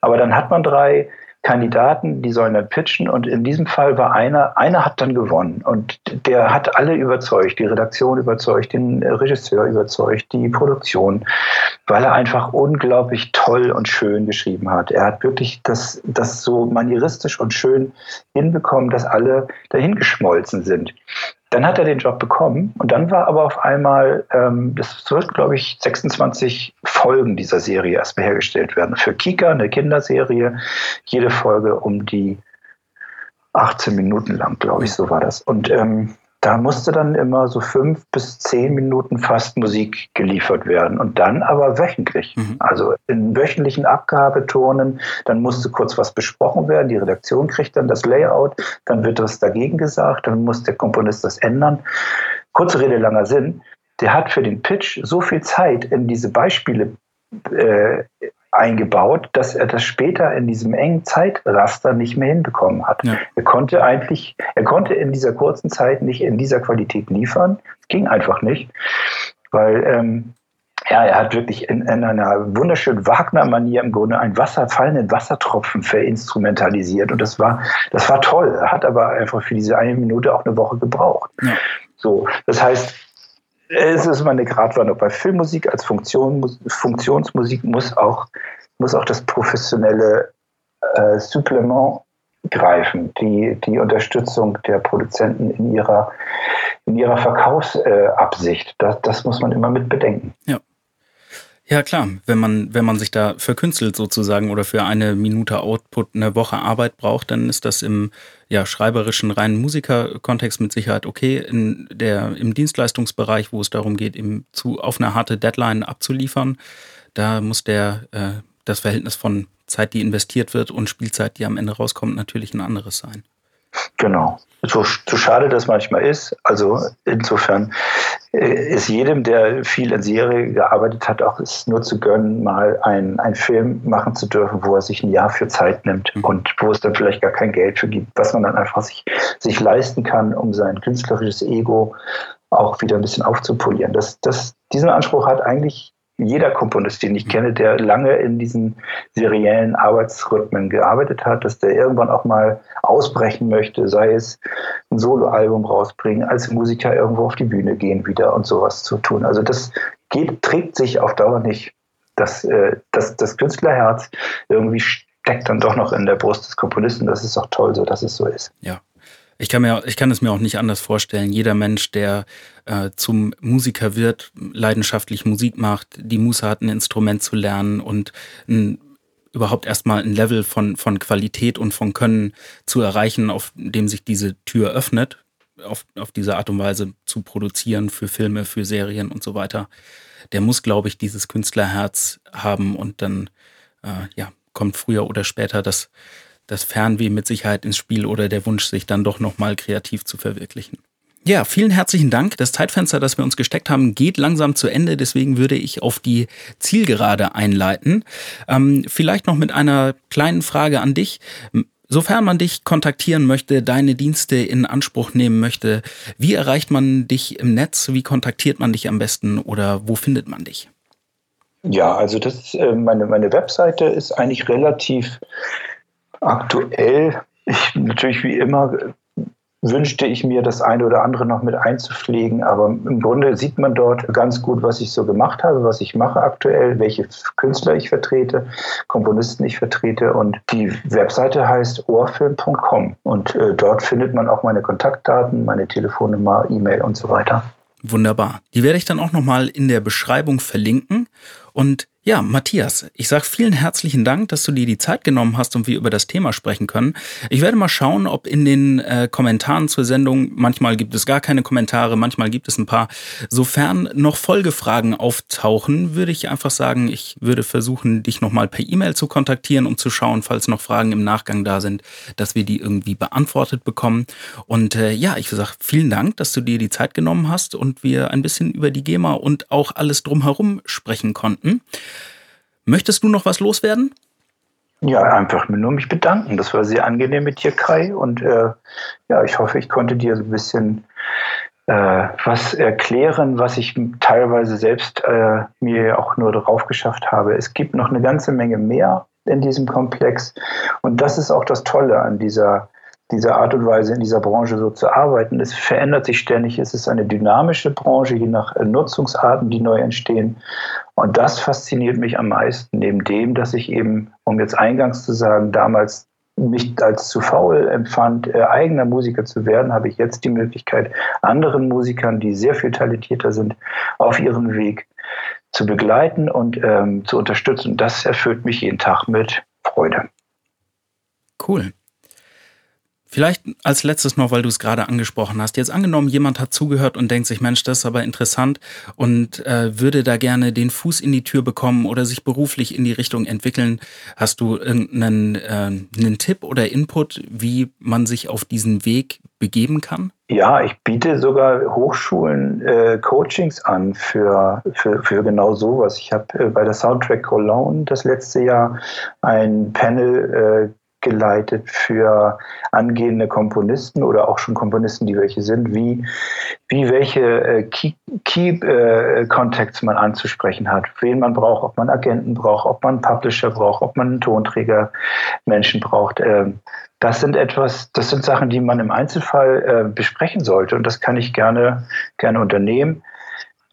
Aber dann hat man drei Kandidaten, die sollen dann pitchen und in diesem Fall war einer, einer hat dann gewonnen und der hat alle überzeugt, die Redaktion überzeugt, den Regisseur überzeugt, die Produktion, weil er einfach unglaublich toll und schön geschrieben hat. Er hat wirklich das, das so manieristisch und schön hinbekommen, dass alle dahingeschmolzen sind. Dann hat er den Job bekommen und dann war aber auf einmal, ähm, das wird, glaube ich, 26 Folgen dieser Serie erstmal hergestellt werden. Für Kika, eine Kinderserie, jede Folge um die 18 Minuten lang, glaube ich, so war das. Und ähm, da musste dann immer so fünf bis zehn Minuten fast Musik geliefert werden und dann aber wöchentlich. Mhm. Also in wöchentlichen Abgabetonen, dann musste kurz was besprochen werden, die Redaktion kriegt dann das Layout, dann wird was dagegen gesagt, dann muss der Komponist das ändern. Kurze Rede, langer Sinn. Der hat für den Pitch so viel Zeit in diese Beispiele äh, eingebaut, dass er das später in diesem engen Zeitraster nicht mehr hinbekommen hat. Ja. Er konnte eigentlich, er konnte in dieser kurzen Zeit nicht in dieser Qualität liefern. Es ging einfach nicht, weil ähm, ja, er hat wirklich in, in einer wunderschönen Wagner-Manier im Grunde einen Wasser, fallenden Wassertropfen verinstrumentalisiert. Und das war, das war toll. Er hat aber einfach für diese eine Minute auch eine Woche gebraucht. Ja. So, das heißt, es ist immer eine Gratwanderung. Bei Filmmusik als Funktion, Funktionsmusik muss auch, muss auch das professionelle äh, Supplement greifen, die, die Unterstützung der Produzenten in ihrer, in ihrer Verkaufsabsicht. Äh, das, das muss man immer mit bedenken. Ja. Ja, klar. Wenn man, wenn man sich da verkünstelt sozusagen oder für eine Minute Output eine Woche Arbeit braucht, dann ist das im ja, schreiberischen reinen Musikerkontext mit Sicherheit okay. In der, Im Dienstleistungsbereich, wo es darum geht, eben zu, auf eine harte Deadline abzuliefern, da muss der, äh, das Verhältnis von Zeit, die investiert wird und Spielzeit, die am Ende rauskommt, natürlich ein anderes sein. Genau. So, so schade das manchmal ist. Also insofern äh, ist jedem, der viel in Serie gearbeitet hat, auch es nur zu gönnen, mal einen, einen Film machen zu dürfen, wo er sich ein Jahr für Zeit nimmt mhm. und wo es dann vielleicht gar kein Geld für gibt, was man dann einfach sich, sich leisten kann, um sein künstlerisches Ego auch wieder ein bisschen aufzupolieren. Das, das, diesen Anspruch hat eigentlich jeder Komponist, den ich mhm. kenne, der lange in diesen seriellen Arbeitsrhythmen gearbeitet hat, dass der irgendwann auch mal ausbrechen möchte, sei es ein Soloalbum rausbringen, als Musiker irgendwo auf die Bühne gehen wieder und sowas zu tun. Also das geht, trägt sich auf Dauer nicht. Das, äh, das, das Künstlerherz irgendwie steckt dann doch noch in der Brust des Komponisten. Das ist auch toll, so dass es so ist. Ja, ich kann, mir, ich kann es mir auch nicht anders vorstellen. Jeder Mensch, der äh, zum Musiker wird, leidenschaftlich Musik macht, die Muße hat, ein Instrument zu lernen und ein, überhaupt erstmal ein Level von, von Qualität und von Können zu erreichen, auf dem sich diese Tür öffnet, auf, auf diese Art und Weise zu produzieren für Filme, für Serien und so weiter. Der muss, glaube ich, dieses Künstlerherz haben und dann äh, ja, kommt früher oder später das das Fernweh mit Sicherheit ins Spiel oder der Wunsch, sich dann doch nochmal kreativ zu verwirklichen. Ja, vielen herzlichen Dank. Das Zeitfenster, das wir uns gesteckt haben, geht langsam zu Ende. Deswegen würde ich auf die Zielgerade einleiten. Ähm, vielleicht noch mit einer kleinen Frage an dich. Sofern man dich kontaktieren möchte, deine Dienste in Anspruch nehmen möchte, wie erreicht man dich im Netz? Wie kontaktiert man dich am besten oder wo findet man dich? Ja, also das, äh, meine, meine Webseite ist eigentlich relativ Aktuell, ich, natürlich wie immer, wünschte ich mir, das eine oder andere noch mit einzupflegen. Aber im Grunde sieht man dort ganz gut, was ich so gemacht habe, was ich mache aktuell, welche Künstler ich vertrete, Komponisten ich vertrete. Und die Webseite heißt ohrfilm.com. Und äh, dort findet man auch meine Kontaktdaten, meine Telefonnummer, E-Mail und so weiter. Wunderbar. Die werde ich dann auch nochmal in der Beschreibung verlinken. Und ja, Matthias, ich sage vielen herzlichen Dank, dass du dir die Zeit genommen hast und wir über das Thema sprechen können. Ich werde mal schauen, ob in den äh, Kommentaren zur Sendung, manchmal gibt es gar keine Kommentare, manchmal gibt es ein paar. Sofern noch Folgefragen auftauchen, würde ich einfach sagen, ich würde versuchen, dich nochmal per E-Mail zu kontaktieren, um zu schauen, falls noch Fragen im Nachgang da sind, dass wir die irgendwie beantwortet bekommen. Und äh, ja, ich sage vielen Dank, dass du dir die Zeit genommen hast und wir ein bisschen über die GEMA und auch alles drumherum sprechen konnten. Möchtest du noch was loswerden? Ja, einfach nur mich bedanken. Das war sehr angenehm mit dir, Kai. Und äh, ja, ich hoffe, ich konnte dir so ein bisschen äh, was erklären, was ich teilweise selbst äh, mir auch nur drauf geschafft habe. Es gibt noch eine ganze Menge mehr in diesem Komplex. Und das ist auch das Tolle an dieser diese Art und Weise in dieser Branche so zu arbeiten. Es verändert sich ständig. Es ist eine dynamische Branche, je nach äh, Nutzungsarten, die neu entstehen. Und das fasziniert mich am meisten, neben dem, dass ich eben, um jetzt eingangs zu sagen, damals mich als zu faul empfand, äh, eigener Musiker zu werden, habe ich jetzt die Möglichkeit, anderen Musikern, die sehr viel talentierter sind, auf ihrem Weg zu begleiten und ähm, zu unterstützen. Das erfüllt mich jeden Tag mit Freude. Cool. Vielleicht als letztes noch, weil du es gerade angesprochen hast. Jetzt angenommen, jemand hat zugehört und denkt sich, Mensch, das ist aber interessant und äh, würde da gerne den Fuß in die Tür bekommen oder sich beruflich in die Richtung entwickeln. Hast du irgendeinen äh, einen Tipp oder Input, wie man sich auf diesen Weg begeben kann? Ja, ich biete sogar Hochschulen äh, Coachings an für, für, für genau sowas. Ich habe äh, bei der Soundtrack Cologne das letzte Jahr ein Panel äh, geleitet für angehende Komponisten oder auch schon Komponisten, die welche sind, wie, wie welche äh, Key, Key äh, man anzusprechen hat, wen man braucht, ob man Agenten braucht, ob man Publisher braucht, ob man einen Tonträger Menschen braucht. Ähm, das sind etwas, das sind Sachen, die man im Einzelfall äh, besprechen sollte und das kann ich gerne, gerne unternehmen.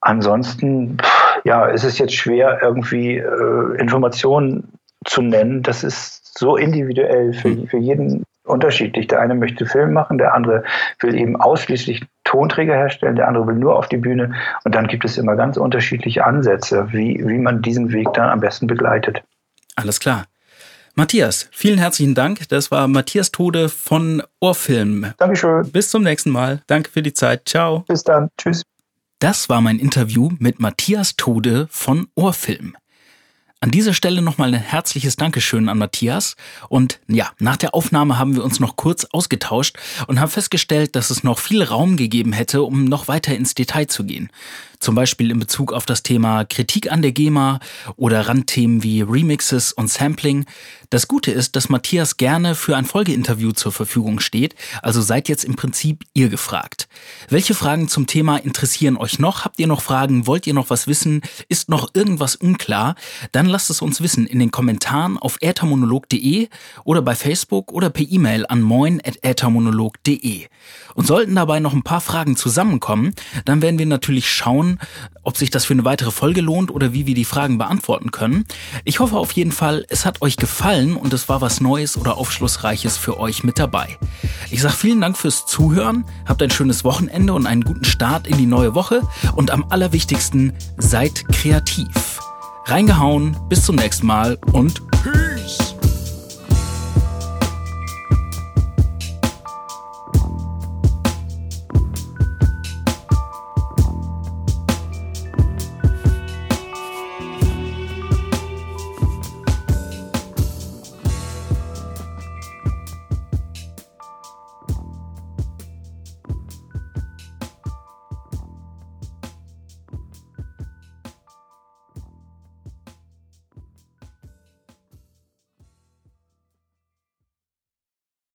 Ansonsten, ja, ist es jetzt schwer, irgendwie äh, Informationen zu nennen. Das ist so individuell für, hm. für jeden unterschiedlich. Der eine möchte Film machen, der andere will eben ausschließlich Tonträger herstellen, der andere will nur auf die Bühne. Und dann gibt es immer ganz unterschiedliche Ansätze, wie, wie man diesen Weg dann am besten begleitet. Alles klar. Matthias, vielen herzlichen Dank. Das war Matthias Tode von Ohrfilm. Dankeschön. Bis zum nächsten Mal. Danke für die Zeit. Ciao. Bis dann. Tschüss. Das war mein Interview mit Matthias Tode von Ohrfilm. An dieser Stelle nochmal ein herzliches Dankeschön an Matthias. Und ja, nach der Aufnahme haben wir uns noch kurz ausgetauscht und haben festgestellt, dass es noch viel Raum gegeben hätte, um noch weiter ins Detail zu gehen. Zum Beispiel in Bezug auf das Thema Kritik an der GEMA oder Randthemen wie Remixes und Sampling. Das Gute ist, dass Matthias gerne für ein Folgeinterview zur Verfügung steht, also seid jetzt im Prinzip ihr gefragt. Welche Fragen zum Thema interessieren euch noch? Habt ihr noch Fragen? Wollt ihr noch was wissen? Ist noch irgendwas unklar? Dann lasst es uns wissen in den Kommentaren auf äthermonolog.de oder bei Facebook oder per E-Mail an moin.äthermonolog.de. Und sollten dabei noch ein paar Fragen zusammenkommen, dann werden wir natürlich schauen, ob sich das für eine weitere Folge lohnt oder wie wir die Fragen beantworten können. Ich hoffe auf jeden Fall, es hat euch gefallen und es war was Neues oder Aufschlussreiches für euch mit dabei. Ich sage vielen Dank fürs Zuhören, habt ein schönes Wochenende und einen guten Start in die neue Woche und am allerwichtigsten, seid kreativ. Reingehauen, bis zum nächsten Mal und Peace!